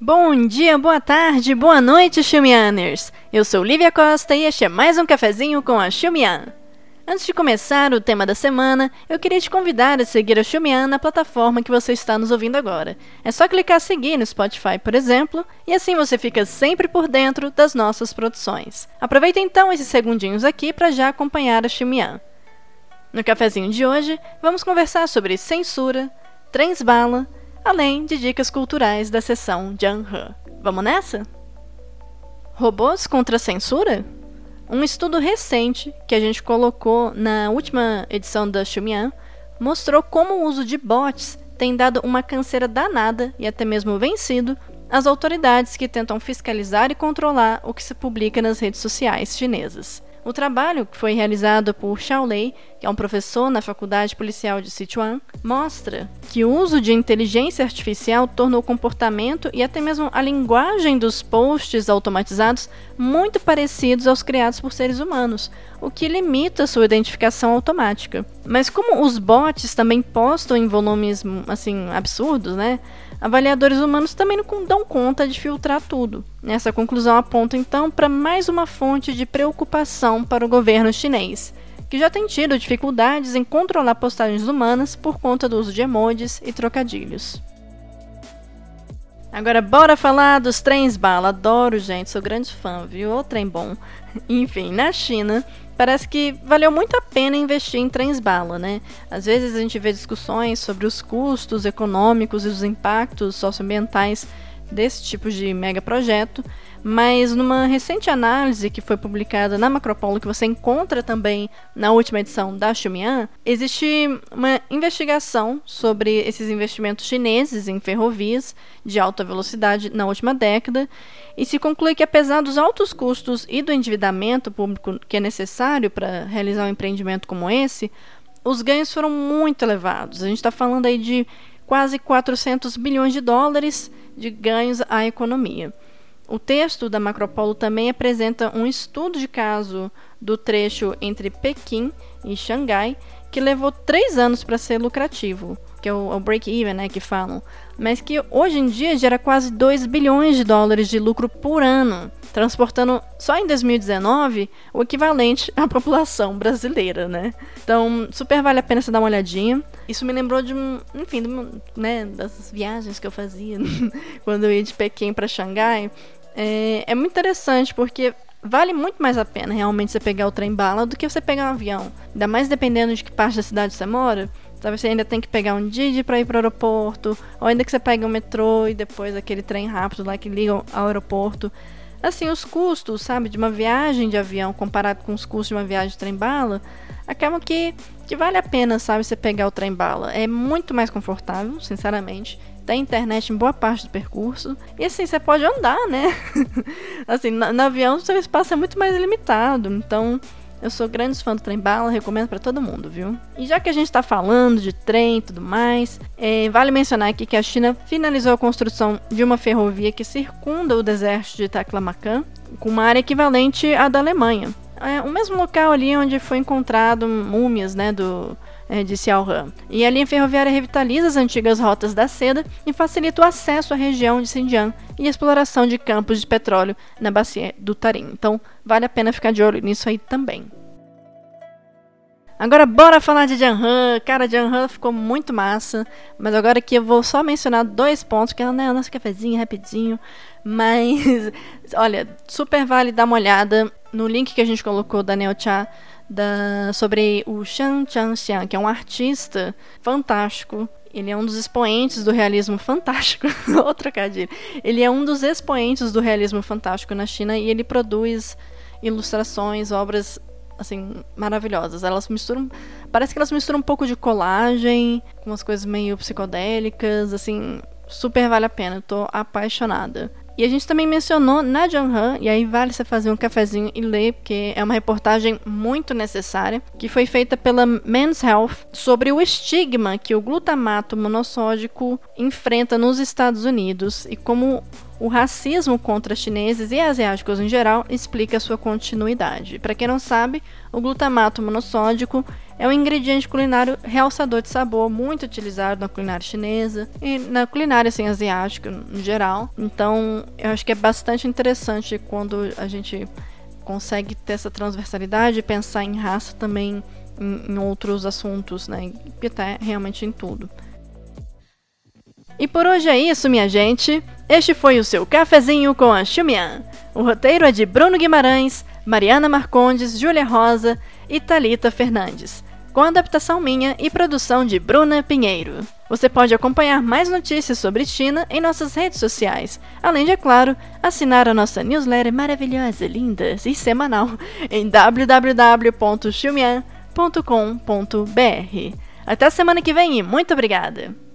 Bom dia, boa tarde, boa noite, Xumianers! Eu sou Lívia Costa e este é mais um cafezinho com a Xumian. Antes de começar o tema da semana, eu queria te convidar a seguir a Xumian na plataforma que você está nos ouvindo agora. É só clicar seguir no Spotify, por exemplo, e assim você fica sempre por dentro das nossas produções. Aproveita então esses segundinhos aqui para já acompanhar a Xumian. No cafezinho de hoje, vamos conversar sobre censura, trens bala além de dicas culturais da seção Janhe. Vamos nessa? Robôs contra censura? Um estudo recente que a gente colocou na última edição da Xumian mostrou como o uso de bots tem dado uma canseira danada e até mesmo vencido as autoridades que tentam fiscalizar e controlar o que se publica nas redes sociais chinesas. O trabalho, que foi realizado por Xiao Lei, que é um professor na Faculdade Policial de Sichuan, mostra que o uso de inteligência artificial tornou o comportamento e até mesmo a linguagem dos posts automatizados muito parecidos aos criados por seres humanos, o que limita sua identificação automática. Mas como os bots também postam em volumes assim absurdos, né? Avaliadores humanos também não dão conta de filtrar tudo. Essa conclusão aponta então para mais uma fonte de preocupação para o governo chinês, que já tem tido dificuldades em controlar postagens humanas por conta do uso de emojis e trocadilhos. Agora bora falar dos trens bala. Adoro, gente, sou grande fã, viu? O trem bom. Enfim, na China, parece que valeu muito a pena investir em trens bala, né? Às vezes a gente vê discussões sobre os custos econômicos e os impactos socioambientais desse tipo de mega projeto, mas numa recente análise que foi publicada na Macropolo, que você encontra também na última edição da Xumian, existe uma investigação sobre esses investimentos chineses em ferrovias de alta velocidade na última década, e se conclui que apesar dos altos custos e do endividamento público que é necessário para realizar um empreendimento como esse, os ganhos foram muito elevados. A gente está falando aí de quase 400 bilhões de dólares de ganhos à economia. O texto da Macropolo também apresenta um estudo de caso do trecho entre Pequim e Xangai, que levou três anos para ser lucrativo, que é o, o break-even, né, que falam, mas que hoje em dia gera quase 2 bilhões de dólares de lucro por ano, transportando só em 2019 o equivalente à população brasileira, né? Então, super vale a pena você dar uma olhadinha. Isso me lembrou de, enfim, de, né, das viagens que eu fazia quando eu ia de Pequim para Xangai. É, é muito interessante porque vale muito mais a pena realmente você pegar o trem bala do que você pegar um avião. Ainda mais dependendo de que parte da cidade você mora. Talvez você ainda tem que pegar um Didi para ir para o aeroporto, ou ainda que você pegue um metrô e depois aquele trem rápido lá que liga ao aeroporto. Assim, os custos, sabe, de uma viagem de avião comparado com os custos de uma viagem de trem-bala, acabam que, que vale a pena, sabe, você pegar o trem-bala. É muito mais confortável, sinceramente tem internet em boa parte do percurso. E assim, você pode andar, né? assim, no, no avião o seu espaço é muito mais limitado. Então, eu sou grande fã do trem bala, recomendo para todo mundo, viu? E já que a gente está falando de trem e tudo mais, é, vale mencionar aqui que a China finalizou a construção de uma ferrovia que circunda o deserto de Taklamakan, com uma área equivalente à da Alemanha. É o mesmo local ali onde foi encontrado múmias, né, do é, de Xiaohan. E a linha ferroviária revitaliza as antigas rotas da seda e facilita o acesso à região de Xinjiang e a exploração de campos de petróleo na bacia do Tarim. Então, vale a pena ficar de olho nisso aí também. Agora bora falar de Janhan. Cara, Janhan ficou muito massa. Mas agora aqui eu vou só mencionar dois pontos, que é né, o nosso cafezinho rapidinho. Mas, olha, super vale dar uma olhada no link que a gente colocou da Neocha da, sobre o Shang Changxiang, que é um artista fantástico. Ele é um dos expoentes do realismo fantástico. Outro trocadilho. Ele é um dos expoentes do realismo fantástico na China e ele produz ilustrações, obras assim maravilhosas. Elas misturam, parece que elas misturam um pouco de colagem com umas coisas meio psicodélicas, assim, super vale a pena. Eu tô apaixonada. E a gente também mencionou na Janhan, e aí vale você fazer um cafezinho e ler, porque é uma reportagem muito necessária, que foi feita pela Men's Health sobre o estigma que o glutamato monossódico enfrenta nos Estados Unidos e como o racismo contra chineses e asiáticos em geral explica sua continuidade. Para quem não sabe, o glutamato monossódico é um ingrediente culinário realçador de sabor, muito utilizado na culinária chinesa e na culinária assim, asiática no geral. Então, eu acho que é bastante interessante quando a gente consegue ter essa transversalidade e pensar em raça também em, em outros assuntos, né? E até realmente em tudo. E por hoje é isso, minha gente. Este foi o seu cafezinho com a Xumian. O roteiro é de Bruno Guimarães, Mariana Marcondes, Júlia Rosa e Talita Fernandes, com adaptação minha e produção de Bruna Pinheiro. Você pode acompanhar mais notícias sobre China em nossas redes sociais, além de, é claro, assinar a nossa newsletter maravilhosa, linda e semanal em www.xumian.com.br. Até semana que vem e muito obrigada!